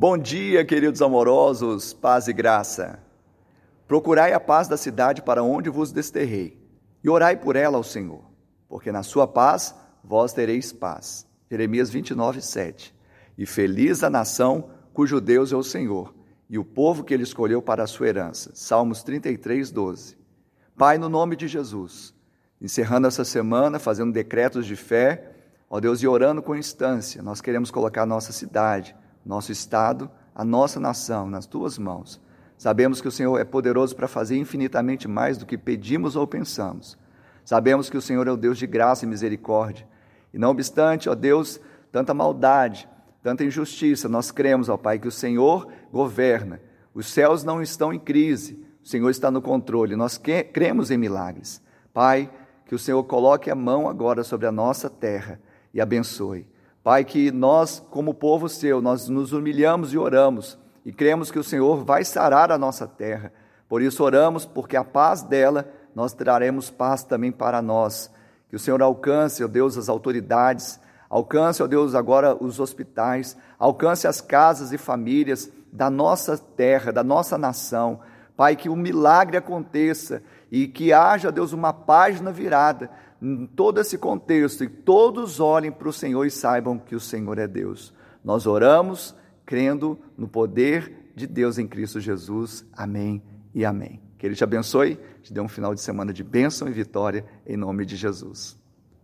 Bom dia, queridos amorosos, paz e graça. Procurai a paz da cidade para onde vos desterrei, e orai por ela ao Senhor, porque na sua paz vós tereis paz. Jeremias 29, 7. E feliz a nação cujo Deus é o Senhor, e o povo que ele escolheu para a sua herança. Salmos 33, 12. Pai, no nome de Jesus, encerrando essa semana, fazendo decretos de fé, ó Deus, e orando com instância, nós queremos colocar a nossa cidade, nosso Estado, a nossa nação nas tuas mãos. Sabemos que o Senhor é poderoso para fazer infinitamente mais do que pedimos ou pensamos. Sabemos que o Senhor é o Deus de graça e misericórdia. E não obstante, ó Deus, tanta maldade, tanta injustiça, nós cremos, ó Pai, que o Senhor governa. Os céus não estão em crise, o Senhor está no controle. Nós cremos em milagres. Pai, que o Senhor coloque a mão agora sobre a nossa terra e abençoe. Pai, que nós, como povo seu, nós nos humilhamos e oramos e cremos que o Senhor vai sarar a nossa terra. Por isso oramos, porque a paz dela nós traremos paz também para nós. Que o Senhor alcance, ó Deus, as autoridades, alcance, ó Deus, agora os hospitais, alcance as casas e famílias da nossa terra, da nossa nação. Pai, que um milagre aconteça e que haja, Deus, uma página virada em todo esse contexto e todos olhem para o Senhor e saibam que o Senhor é Deus. Nós oramos crendo no poder de Deus em Cristo Jesus. Amém e amém. Que Ele te abençoe, te dê um final de semana de bênção e vitória em nome de Jesus.